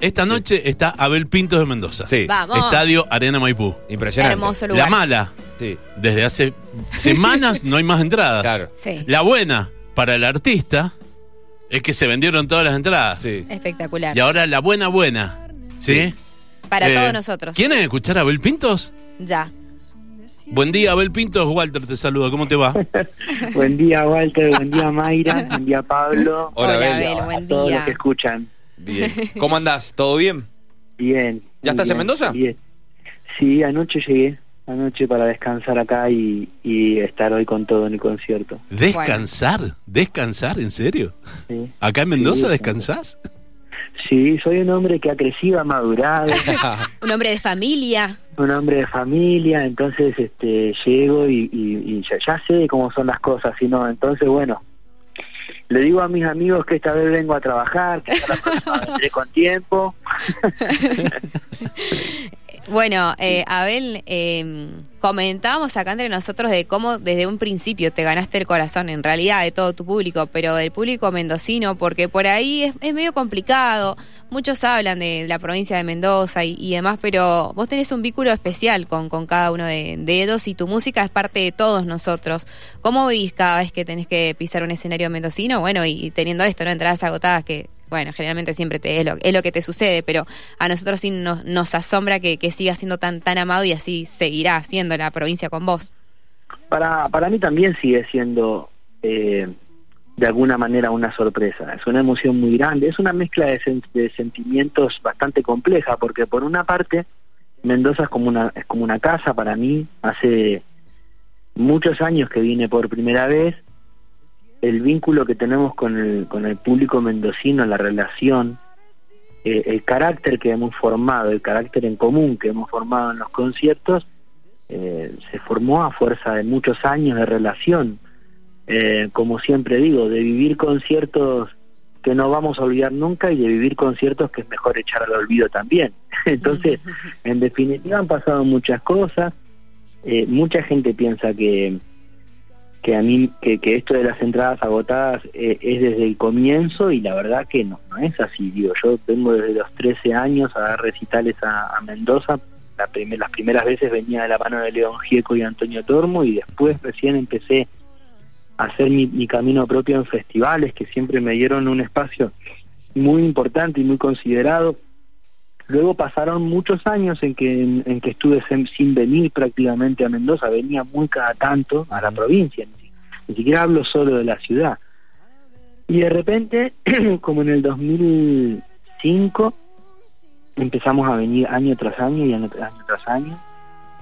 Esta noche está Abel Pintos de Mendoza. Sí. Vamos. Estadio Arena Maipú. Impresionante. Hermoso lugar. La mala, Sí. desde hace semanas no hay más entradas. Claro. Sí. La buena para el artista es que se vendieron todas las entradas. Sí. Espectacular. Y ahora la buena buena. ¿Sí? Para Eh, todos nosotros. ¿Quieren escuchar a Abel Pintos? Ya. Buen día, Abel Pintos. Walter te saluda. ¿Cómo te va? Buen día, Walter. Buen día, Mayra. Buen día, Pablo. Hola, Hola, Abel. Abel, A buen todos los día. que escuchan. Bien. ¿Cómo andás? ¿Todo bien? Bien. ¿Ya estás en bien, Mendoza? Bien. Sí, anoche llegué. Anoche para descansar acá y, y estar hoy con todo en el concierto. ¿Descansar? ¿Descansar? ¿En serio? Sí, ¿Acá en Mendoza Sí, descansás? Sí, soy un hombre que ha crecido, ha madurado, Un hombre de familia. un hombre de familia, entonces este llego y, y- y ya, ya sé cómo son las cosas, y no, entonces bueno, le digo a mis amigos que esta vez vengo a trabajar, que la próxima vendré con tiempo. Bueno, eh, Abel, eh, comentábamos acá entre nosotros de cómo desde un principio te ganaste el corazón, en realidad, de todo tu público, pero del público mendocino, porque por ahí es, es medio complicado. Muchos hablan de la provincia de Mendoza y, y demás, pero vos tenés un vínculo especial con, con cada uno de, de ellos y tu música es parte de todos nosotros. ¿Cómo vivís cada vez que tenés que pisar un escenario mendocino? Bueno, y, y teniendo esto, ¿no? Entradas agotadas que bueno, generalmente siempre te, es, lo, es lo que te sucede, pero a nosotros sí nos, nos asombra que, que siga siendo tan, tan amado y así seguirá siendo la provincia con vos. Para, para mí también sigue siendo eh, de alguna manera una sorpresa. Es una emoción muy grande. Es una mezcla de, de sentimientos bastante compleja, porque por una parte, Mendoza es como una, es como una casa para mí. Hace muchos años que vine por primera vez. El vínculo que tenemos con el, con el público mendocino, la relación, eh, el carácter que hemos formado, el carácter en común que hemos formado en los conciertos, eh, se formó a fuerza de muchos años de relación. Eh, como siempre digo, de vivir conciertos que no vamos a olvidar nunca y de vivir conciertos que es mejor echar al olvido también. Entonces, en definitiva han pasado muchas cosas. Eh, mucha gente piensa que que a mí que, que esto de las entradas agotadas eh, es desde el comienzo y la verdad que no, no es así. Digo, yo vengo desde los 13 años a dar recitales a, Mendoza. Las primeras veces venía de la mano de León Gieco y Antonio Tormo y después recién empecé a hacer mi camino propio en festivales que siempre me dieron un espacio muy importante y muy considerado. Luego pasaron muchos años en que en, en que estuve sem- sin venir prácticamente a Mendoza, venía muy cada tanto a la provincia, ni, ni siquiera hablo solo de la ciudad. Y de repente, como en el 2005, empezamos a venir año tras año y año, año tras año,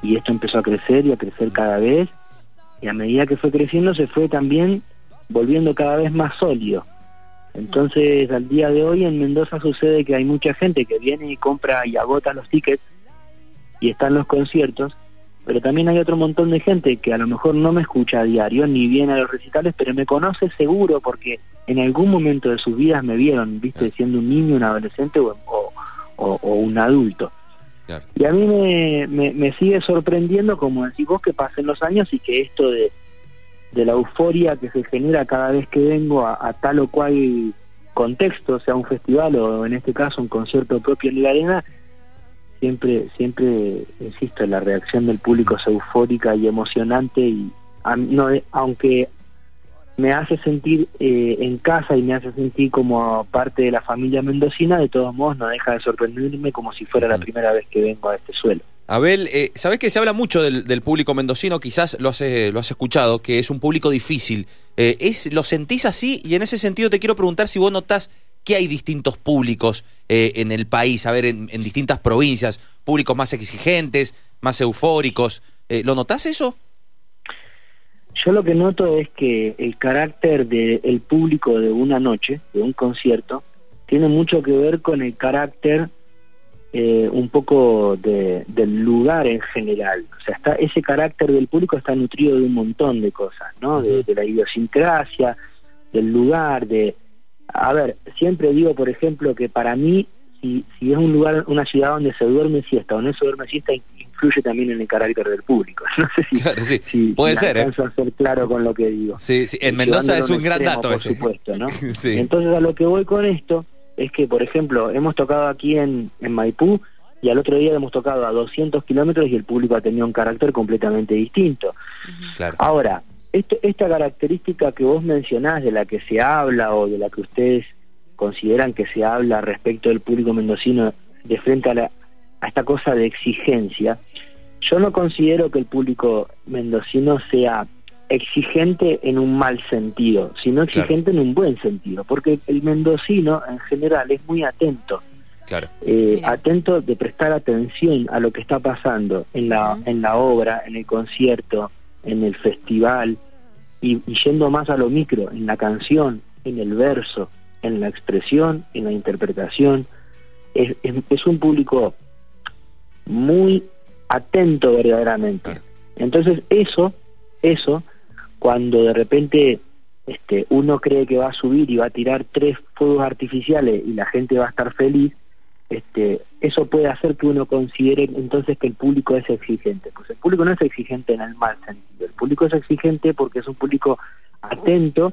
y esto empezó a crecer y a crecer cada vez, y a medida que fue creciendo se fue también volviendo cada vez más sólido. Entonces, al día de hoy en Mendoza sucede que hay mucha gente que viene y compra y agota los tickets y están los conciertos, pero también hay otro montón de gente que a lo mejor no me escucha a diario ni viene a los recitales, pero me conoce seguro porque en algún momento de sus vidas me vieron, viste, siendo un niño, un adolescente o, o- o- o un adulto. Y a mí me, me, me sigue sorprendiendo, como decís vos, que pasen los años y que esto de, de la euforia que se genera cada vez que vengo a, a tal o cual contexto, sea un festival o en este caso un concierto propio en la arena, siempre, siempre, insisto, la reacción del público es eufórica y emocionante y a mí no, eh, aunque me hace sentir eh, en casa y me hace sentir como parte de la familia mendocina, de todos modos no deja de sorprenderme como si fuera la primera vez que vengo a este suelo. Abel, eh, sabés que se habla mucho del, del público mendocino, quizás lo has, eh, lo has escuchado, que es un público difícil. Eh, es, ¿Lo sentís así? Y en ese sentido te quiero preguntar si vos notás que hay distintos públicos eh, en el país, a ver, en, distintas provincias, públicos más exigentes, más eufóricos. ¿Lo notás eso? Yo lo que noto es que el carácter del público de una noche, de un concierto, tiene mucho que ver con el carácter eh, un poco de- del lugar en general. O sea, está, ese carácter del público está nutrido de un montón de cosas, ¿no? De, de la idiosincrasia, del lugar, de... A ver, siempre digo, por ejemplo, que para mí, si, si es un lugar, una ciudad donde se duerme siesta o no se duerme siesta, influye también en el carácter del público. No sé si, Claro, sí. si- Puede si ser, ¿eh? alcanzo a ser claro con lo que digo. Sí, sí, en Mendoza es un gran dato por ese. supuesto, ¿no? Sí. Entonces a lo que voy con esto es que, por ejemplo, hemos tocado aquí en, en Maipú y al otro día hemos tocado a 200 kilómetros y el público ha tenido un carácter completamente distinto. Claro. Ahora, esta característica que vos mencionás, de la que se habla o de la que ustedes consideran que se habla respecto del público mendocino de frente a, la, a esta cosa de exigencia, yo no considero que el público mendocino sea exigente en un mal sentido, sino exigente en un buen sentido, porque el mendocino en general es muy atento Claro. eh, atento de prestar atención a lo que está pasando en la, en la obra, en el concierto, en el festival, y, y yendo más a lo micro, en la canción, en el verso, en la expresión, en la interpretación. Es, es- es un público muy atento verdaderamente. Claro. Entonces eso, eso, cuando de repente este, uno cree que va a subir y va a tirar tres fuegos artificiales y la gente va a estar feliz, este, eso puede hacer que uno considere entonces que el público es exigente. Pues el público no es exigente en el mal sentido, el público es exigente porque es un público atento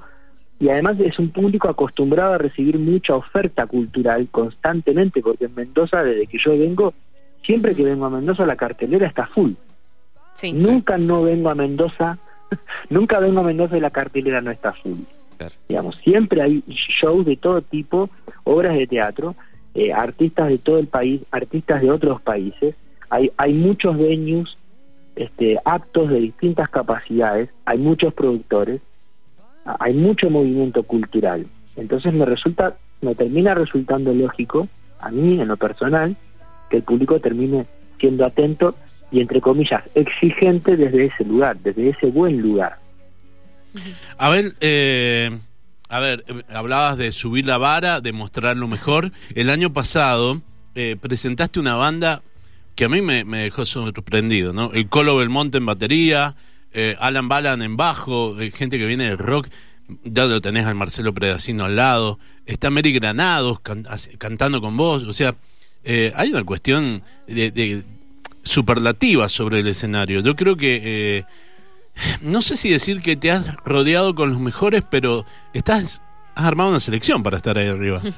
y además es un público acostumbrado a recibir mucha oferta cultural constantemente, porque en Mendoza, desde que yo vengo, siempre que vengo a Mendoza la cartelera está full. Sí. Nunca no vengo a Mendoza, nunca vengo a Mendoza y la cartelera no está full. Claro. Digamos, siempre hay shows de todo tipo, obras de teatro, eh, artistas de todo el país, artistas de otros países. Hay, hay muchos venues este, aptos de distintas capacidades, hay muchos productores, hay mucho movimiento cultural. Entonces me resulta, me termina resultando lógico, a mí en lo personal, que el público termine siendo atento y entre comillas exigente desde ese lugar, desde ese buen lugar. A ver, eh, a ver, eh, hablabas de subir la vara, de mostrar lo mejor. El año pasado eh, presentaste una banda que a mí me, me dejó sorprendido, ¿no? El Colo Belmonte en batería, eh, Alan Balan en bajo, gente que viene del rock. Ya lo tenés al Marcelo Predacino al lado. Está Mary Granados cantando con vos. O sea, hay una cuestión de superlativa sobre el escenario. Yo creo que eh, no sé si decir que te has rodeado con los mejores, pero estás has armado una selección para estar ahí arriba.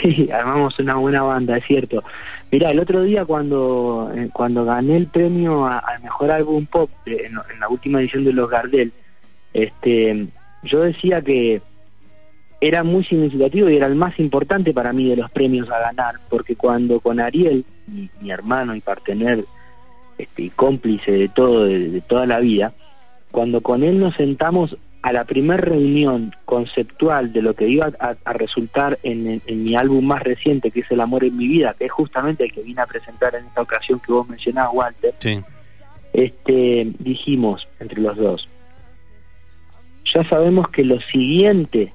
Sí, armamos una buena banda, es cierto. Mira, el otro día cuando eh, cuando gané el premio al mejor álbum pop en, en la última edición de los Gardel, este, yo decía que era muy significativo y era el más importante para mí de los premios a ganar, porque cuando con Ariel, mi, mi hermano y partener este, y cómplice de todo, de, de toda la vida, cuando con él nos sentamos a la primera reunión conceptual de lo que iba a, a resultar en, en- en mi álbum más reciente, que es El amor en mi vida, que es justamente el que vine a presentar en esta ocasión que vos mencionabas, Walter, Sí. este, dijimos entre los dos, ya sabemos que lo siguiente,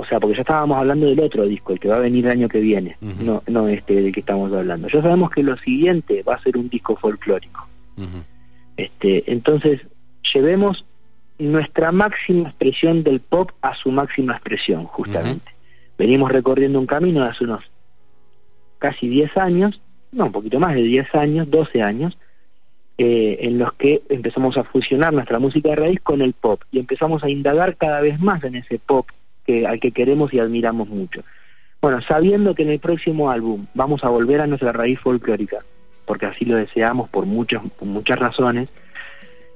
o sea, porque ya estábamos hablando del otro disco, el que va a venir el año que viene, no, no este del que estamos hablando, ya sabemos que lo siguiente va a ser un disco folclórico. Este, entonces, llevemos nuestra máxima expresión del pop a su máxima expresión, justamente. Venimos recorriendo un camino de hace unos casi 10 años, no, un poquito más de 10 años, 12 años, eh, en los que empezamos a fusionar nuestra música de raíz con el pop y empezamos a indagar cada vez más en ese pop que, al que queremos y admiramos mucho. Bueno, sabiendo que en el próximo álbum vamos a volver a nuestra raíz folclórica, porque así lo deseamos por muchas, por muchas razones,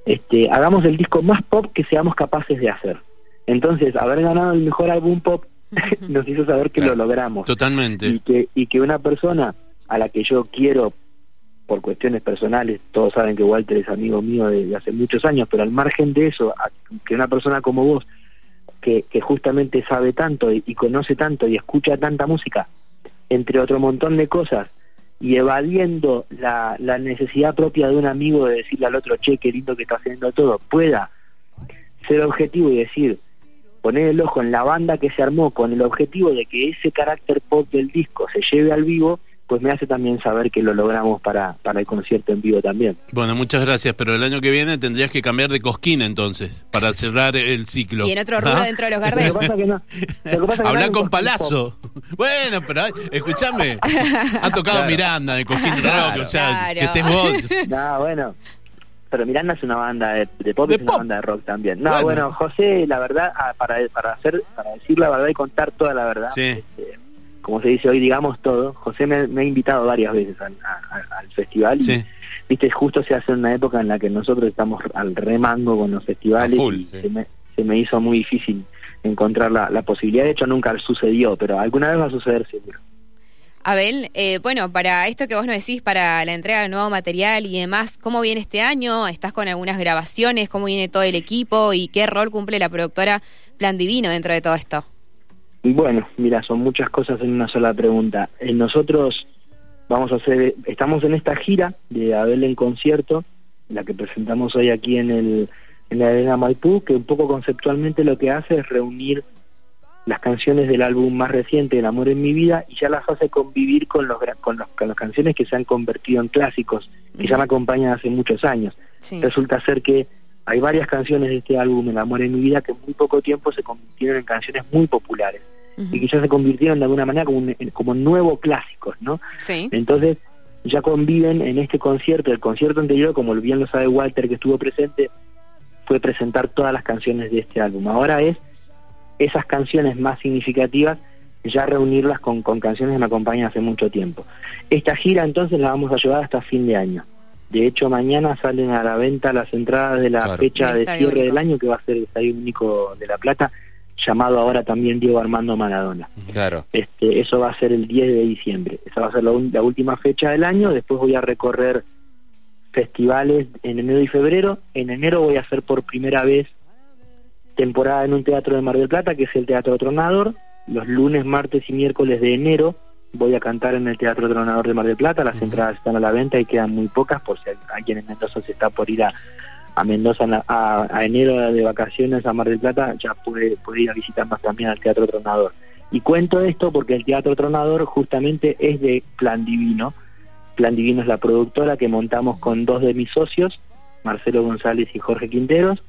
este, hagamos el disco más pop que seamos capaces de hacer. Entonces, haber ganado el mejor álbum pop nos hizo saber que Claro. lo logramos Totalmente. y que, y que una persona a la que yo quiero por cuestiones personales, todos saben que Walter es amigo mío de, de hace muchos años, pero al margen de eso, a- que una persona como vos, que, justamente sabe tanto y, y conoce tanto y escucha tanta música, entre otro montón de cosas, y evadiendo la, la necesidad propia de un amigo de decirle al otro, che, qué lindo que está haciendo todo, pueda ser objetivo y decir, poner el ojo en la banda que se armó con el objetivo de que ese carácter pop del disco se lleve al vivo, pues me hace también saber que lo logramos para, para el concierto en vivo también. Bueno, muchas gracias, pero el año que viene tendrías que cambiar de cosquín entonces, para cerrar el ciclo. Y en otro rubro ¿Ah? dentro de los Lo que Gardel. pasa que no, lo que pasa que no Habla hay con Palazzo. Bueno, pero escúchame. Ha tocado Claro. Miranda de Coquín Rock, o sea, Claro. que estés vos. No, bueno. Pero Miranda es una banda de, de pop, De es una banda de rock también. No, Bueno. bueno, José, la verdad, ah, para, para hacer, para decir la verdad y contar toda la verdad, Sí. este, como se dice hoy, digamos todo. José me, me ha invitado varias veces al, a- al festival y, Sí. viste, justo se hace una época en la que nosotros estamos al remango con los festivales full, y sí. se, me, se me hizo muy difícil encontrar la, la posibilidad. De hecho, nunca sucedió, pero alguna vez va a suceder seguro. Abel, eh, bueno, para esto que vos nos decís, para la entrega del nuevo material y demás, ¿cómo viene este año? ¿Estás con algunas grabaciones? ¿Cómo viene todo el equipo? ¿Y qué rol cumple la productora Plan Divino dentro de todo esto? Bueno, mira, son muchas cosas en una sola pregunta. Eh, nosotros vamos a hacer, estamos en esta gira de Abel en concierto, la que presentamos hoy aquí en el en la arena Maipú, que un poco conceptualmente lo que hace es reunir las canciones del álbum más reciente, El amor en mi vida, y ya las hace convivir con los con, los, con las canciones que se han convertido en clásicos, que ya me acompañan hace muchos años. Sí. Resulta ser que hay varias canciones de este álbum, El amor en mi vida, que en muy poco tiempo se convirtieron en canciones muy populares Y que ya se convirtieron de alguna manera como, un- como nuevos clásicos, ¿no? Sí. Entonces ya conviven en este concierto. El concierto anterior, como bien lo sabe Walter, que estuvo presente, fue presentar todas las canciones de este álbum. Ahora es esas canciones más significativas, ya reunirlas con, con canciones que me acompañan hace mucho tiempo. Esta gira entonces la vamos a llevar hasta fin de año. De hecho, mañana salen a la venta las entradas de la Claro. fecha de cierre Único. del año, que va a ser el Estadio Único de La Plata, llamado ahora también Diego Armando Maradona. Claro. Este, eso va a ser el 10 de diciembre. Esa va a ser la, última fecha del año. Después voy a recorrer festivales en enero y febrero. En enero voy a hacer por primera vez temporada en un teatro de Mar del Plata, que es el Teatro Tronador. Los lunes, martes y miércoles de enero voy a cantar en el Teatro Tronador de Mar del Plata. Las entradas están a la venta y quedan muy pocas, por si alguien en Mendoza se está por ir a, a Mendoza a, enero de vacaciones a Mar del Plata, ya puede, puede ir a visitarnos también al Teatro Tronador. Y cuento esto porque el Teatro Tronador justamente es de Plan Divino. Plan Divino es la productora que montamos con dos de mis socios, Marcelo González y Jorge Quinteros.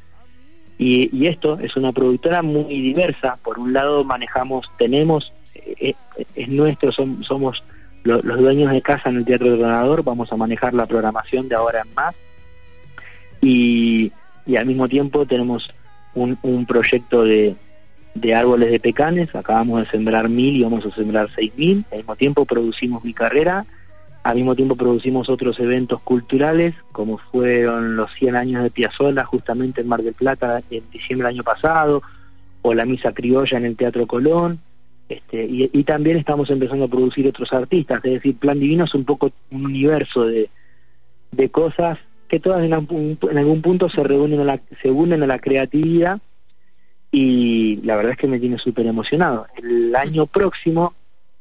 Y, esto es una productora muy diversa. Por un lado manejamos, tenemos, eh, eh, es nuestro, som- somos lo- los dueños de casa en el Teatro Tronador, vamos a manejar la programación de ahora en más. Y, al mismo tiempo tenemos un, proyecto de, de árboles de pecanes, acabamos de sembrar mil y vamos a sembrar seis mil, al mismo tiempo producimos mi carrera, al mismo tiempo producimos otros eventos culturales, como fueron los 100 años de Piazzolla justamente en Mar del Plata en diciembre del año pasado, o la Misa Criolla en el Teatro Colón, este, y, y también estamos empezando a producir otros artistas, es decir, Plan Divino es un poco un universo de, de cosas que todas en, algún- en algún punto se reúnen a la, se unen a la creatividad y la verdad es que me tiene súper emocionado. El año próximo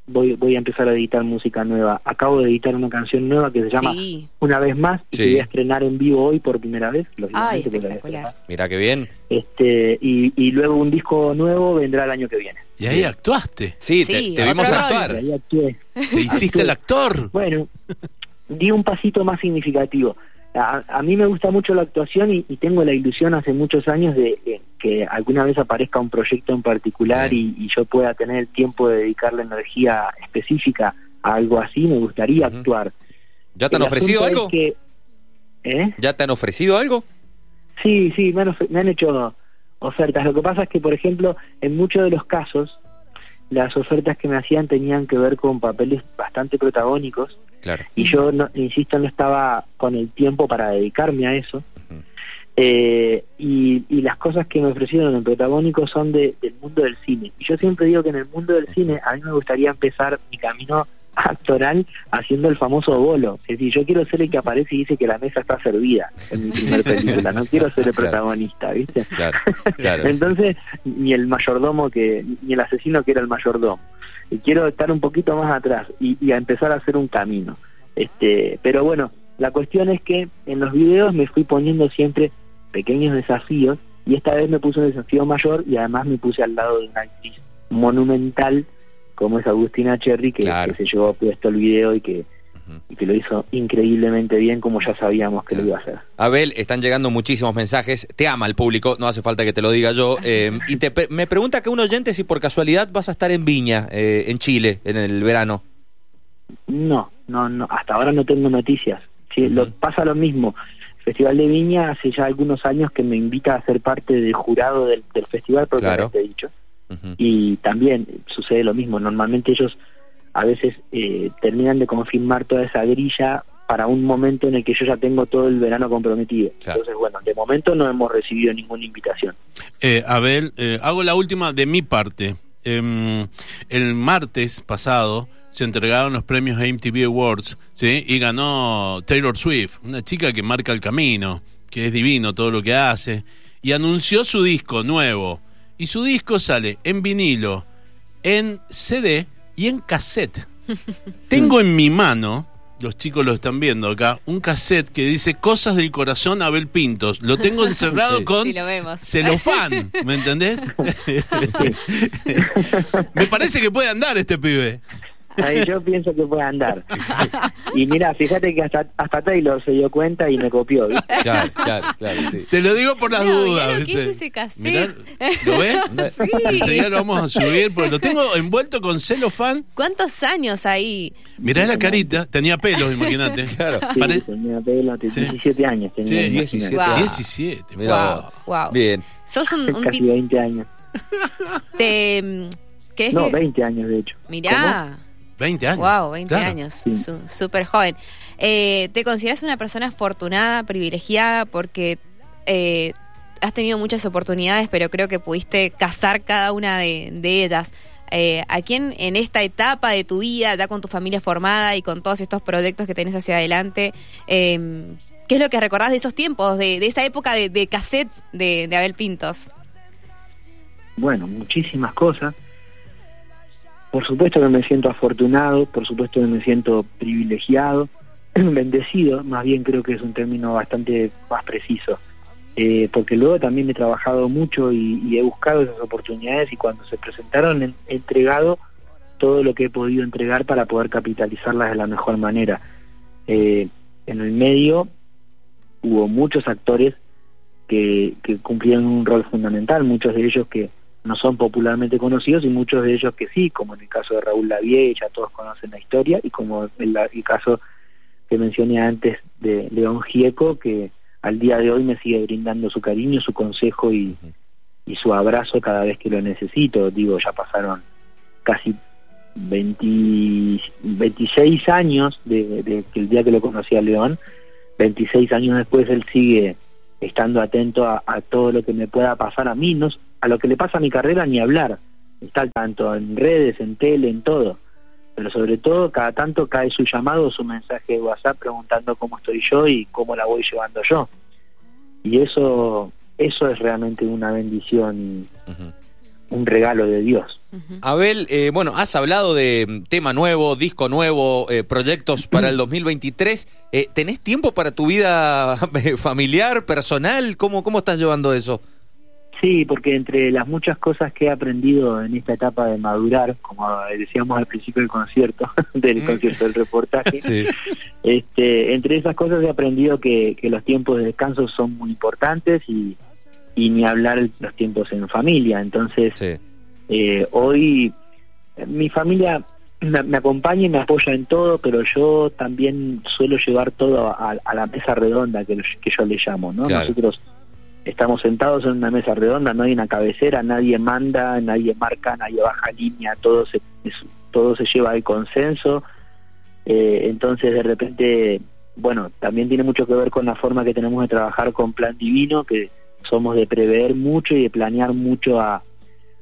voy, voy a empezar a editar música nueva. Acabo de editar una canción nueva que se llama Sí. Una vez más y Sí. que voy a estrenar en vivo hoy por primera vez. Ay, espectacular. Mira qué bien. Este, y, y luego un disco nuevo vendrá el año que viene. Y ahí actuaste. Sí, Sí, te, te vimos rol. actuar. Ahí actué. Te hiciste el actor. Bueno, di un pasito más significativo. A, a mí me gusta mucho la actuación y, y tengo la ilusión hace muchos años de, de que alguna vez aparezca un proyecto en particular y, y yo pueda tener el tiempo de dedicarle energía específica a algo así. Me gustaría actuar. ¿Ya te han El ofrecido algo? que- ¿Eh? ¿Ya te han ofrecido algo? Sí, sí, me han, me han hecho ofertas. Lo que pasa es que, por ejemplo, en muchos de los casos, las ofertas que me hacían tenían que ver con papeles bastante protagónicos Claro. y yo, no, insisto, no estaba con el tiempo para dedicarme a eso. Eh, y, y las cosas que me ofrecieron en protagónico son de- del mundo del cine. Y yo siempre digo que en el mundo del cine a mí me gustaría empezar mi camino actoral haciendo el famoso bolo. Es decir, yo quiero ser el que aparece y dice que la mesa está servida en mi primer película. No quiero ser el protagonista, ¿viste? Claro, claro. Entonces, ni el mayordomo que, ni el asesino que era el mayordomo. Y quiero estar un poquito más atrás y, y a empezar a hacer un camino. Este, pero bueno, la cuestión es que en los videos me fui poniendo siempre pequeños desafíos y esta vez me puse un desafío mayor y además me puse al lado de una actriz monumental como es Agustina Cherry que, Claro. que se llevó puesto el video y que, Y que lo hizo increíblemente bien como ya sabíamos que Claro. lo iba a hacer. Abel, están llegando muchísimos mensajes. Te ama el público, no hace falta que te lo diga yo. Eh, y te me pregunta que un oyente si por casualidad vas a estar en Viña, eh, en Chile, en el verano. No, no, no, hasta ahora no tengo noticias. Sí, lo, pasa lo mismo. El Festival de Viña hace ya algunos años que me invita a ser parte del jurado del, del festival, propiamente dicho. Ujú. Y también sucede lo mismo. Normalmente ellos a veces eh, terminan de confirmar toda esa grilla para un momento en el que yo ya tengo todo el verano comprometido. Claro. Entonces, bueno, de momento no hemos recibido ninguna invitación. Eh, Abel, eh, hago la última de mi parte. Em, el martes pasado se entregaron los premios MTV Awards, ¿sí? Y ganó Taylor Swift, una chica que marca el camino, que es divino todo lo que hace, y anunció su disco nuevo. Y su disco sale en vinilo, en CD y en cassette. Tengo en mi mano, los chicos lo están viendo acá, un cassette que dice Cosas del corazón Abel Pintos. Lo tengo encerrado Sí. con Sí, lo vemos. celofán, ¿me entendés? Me parece que puede andar este pibe. Ahí yo pienso que puede andar. Y mira, fíjate que hasta, hasta Taylor se dio cuenta y me copió. ¿viste? Claro, claro, claro, sí. Te lo digo por las Mirá, dudas. mirá lo que ¿viste? es ese cassette. Mirá, ¿Lo ves? Sí. Enseguida lo vamos a subir porque lo tengo envuelto con celofán. ¿Cuántos años ahí? Mirá la carita, tenía pelos, imagínate. Claro. Sí, Pare- tenía pelo, Sí. 17 años tenía. Sí, imagínate. 17. Guau. 17. Mirá Wow, wow. Bien. Sos un, un Casi tipo 20 años. de... ¿Qué es No, que- 20 años de hecho. Mirá. 20 años. Wow, 20 Claro. años, Sí. su- súper joven. Eh, ¿Te consideras una persona afortunada, privilegiada, porque eh, has tenido muchas oportunidades, pero creo que pudiste cazar cada una de, de ellas? Eh, ¿A quién en esta etapa de tu vida, ya con tu familia formada y con todos estos proyectos que tenés hacia adelante, eh, qué es lo que recordás de esos tiempos, de, de esa época de, de cassettes de, de Abel Pintos? Bueno, muchísimas cosas. Por supuesto que me siento afortunado, por supuesto que me siento privilegiado, bendecido, más bien creo que es un término bastante más preciso, Eh, porque luego también he trabajado mucho y, y he buscado esas oportunidades y cuando se presentaron he entregado todo lo que he podido entregar para poder capitalizarlas de la mejor manera. Eh, en el medio hubo muchos actores que, que cumplieron un rol fundamental, muchos de ellos que no son popularmente conocidos y muchos de ellos que sí, como en el caso de Raúl Lavie, ya todos conocen la historia, y como en la- el caso que mencioné antes de León Gieco, que al día de hoy me sigue brindando su cariño, su consejo y, y su abrazo cada vez que lo necesito. Digo, ya pasaron casi 20 26 años de, de que el día que lo conocí a León, 26 años después él sigue estando atento a, a todo lo que me pueda pasar a mí, no, a lo que le pasa a mi carrera ni hablar. Está al tanto en redes, en tele, en todo. Pero sobre todo, cada tanto cae su llamado, su mensaje de WhatsApp preguntando cómo estoy yo y cómo la voy llevando yo. Y eso, eso es realmente una bendición y un regalo de Dios. Abel, eh, bueno, has hablado de mm, tema nuevo, disco nuevo, eh, proyectos para el 2023. Eh, ¿Tenés tiempo para tu vida eh, familiar, personal? ¿Cómo, ¿Cómo estás llevando eso? Sí, porque entre las muchas cosas que he aprendido en esta etapa de madurar, como decíamos al principio del concierto, del Mm. concierto del reportaje, Sí. este, entre esas cosas he aprendido que, que los tiempos de descanso son muy importantes y, y ni hablar los tiempos en familia. Entonces, Sí. eh, hoy mi familia me, me acompaña y me apoya en todo, pero yo también suelo llevar todo a, a la mesa redonda que, que yo le llamo, ¿no? Claro. Nosotros estamos sentados en una mesa redonda, no hay una cabecera, nadie manda, nadie marca, nadie baja línea, todo se, todo se lleva al consenso. Eh, entonces, de repente, bueno, también tiene mucho que ver con la forma que tenemos de trabajar con Plan Divino, que somos de prever mucho y de planear mucho a,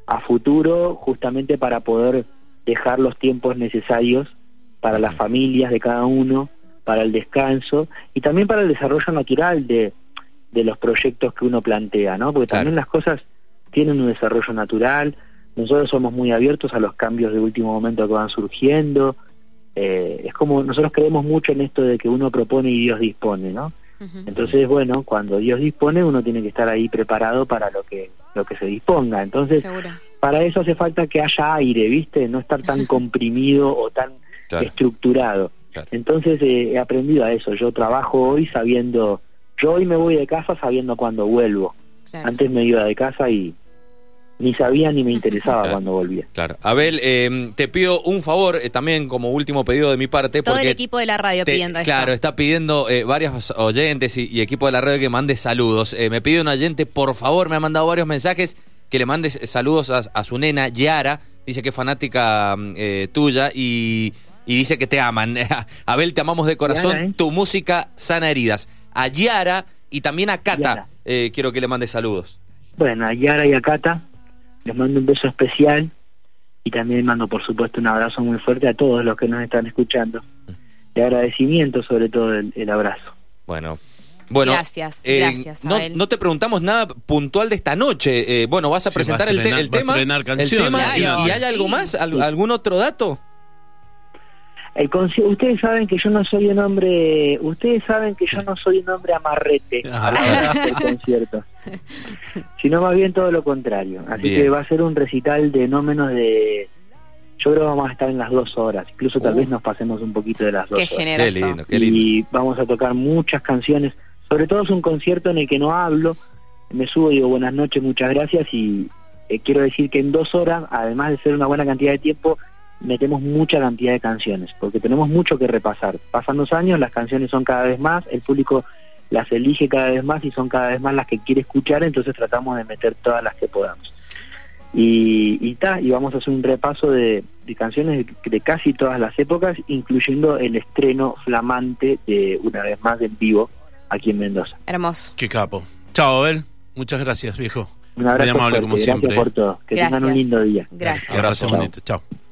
a futuro, justamente para poder dejar los tiempos necesarios para las familias de cada uno, para el descanso y también para el desarrollo natural de, de los proyectos que uno plantea, ¿no? Porque también Claro. las cosas tienen un desarrollo natural, nosotros somos muy abiertos a los cambios de último momento que van surgiendo, eh, es como nosotros creemos mucho en esto de que uno propone y Dios dispone, ¿no? Entonces, bueno, cuando Dios dispone, uno tiene que estar ahí preparado para lo que lo que se disponga. Entonces, para eso hace falta que haya aire, ¿viste? No estar tan comprimido o tan Claro. estructurado. Claro. Entonces eh, he aprendido a eso. Yo trabajo hoy sabiendo, yo hoy me voy de casa sabiendo cuándo vuelvo. Claro. Antes me iba de casa y ni sabía ni me interesaba Claro. cuando volvía. Claro. Abel, eh, te pido un favor, eh, también como último pedido de mi parte. Todo porque el equipo de la radio te- pidiendo esto. Claro, está pidiendo eh, varios oyentes y, y equipo de la radio que mande saludos. Eh, me pide un oyente, por favor, me ha mandado varios mensajes que le mandes saludos a, a su nena, Yara, dice que es fanática mm, eh, tuya y, y dice que te aman. Abel, te amamos de corazón. Yara, ¿eh? Tu música sana heridas. A Yara y también a Cata eh, quiero que le mande saludos. Bueno, a Yara y a Cata les mando un beso especial y también mando por supuesto un abrazo muy fuerte a todos los que nos están escuchando. De agradecimiento sobre todo el, el abrazo. Bueno. Bueno, Gracias, eh, gracias, no, te preguntamos nada puntual de esta noche. Eh, bueno, vas a Sí, presentar va a el, te- estrenar- el va a tema. el tema y- claro. y, hay algo Sí. más? ¿Al- ¿Algún otro dato? El ustedes saben que yo no soy un hombre, ustedes saben que yo no soy un hombre amarrete Ah. a la hora de hacer conciertos, sino más bien todo lo contrario. Así Bien. que va a ser un recital de no menos de, yo creo que vamos a estar en las dos horas, incluso tal Uh. vez nos pasemos un poquito de las dos Qué horas. generoso. Qué lindo, qué lindo. y vamos a tocar muchas canciones. Sobre todo es un concierto en el que no hablo, me subo y digo buenas noches, muchas gracias y eh, quiero decir que en dos horas, además de ser una buena cantidad de tiempo, metemos mucha cantidad de canciones, porque tenemos mucho que repasar. Pasan los años, las canciones son cada vez más, el público las elige cada vez más y son cada vez más las que quiere escuchar, entonces tratamos de meter todas las que podamos. Y, y, ta, y vamos a hacer un repaso de, de canciones de, de casi todas las épocas, incluyendo el estreno flamante de una vez más en vivo aquí en Mendoza. Hermoso. Qué capo. Chao, Abel. Muchas gracias, viejo. Un abrazo Muy amable, fuerte, como gracias siempre. por todo. Que tengan un Gracias. lindo día. Gracias. Abrazo Abrazo. bonito. Chao.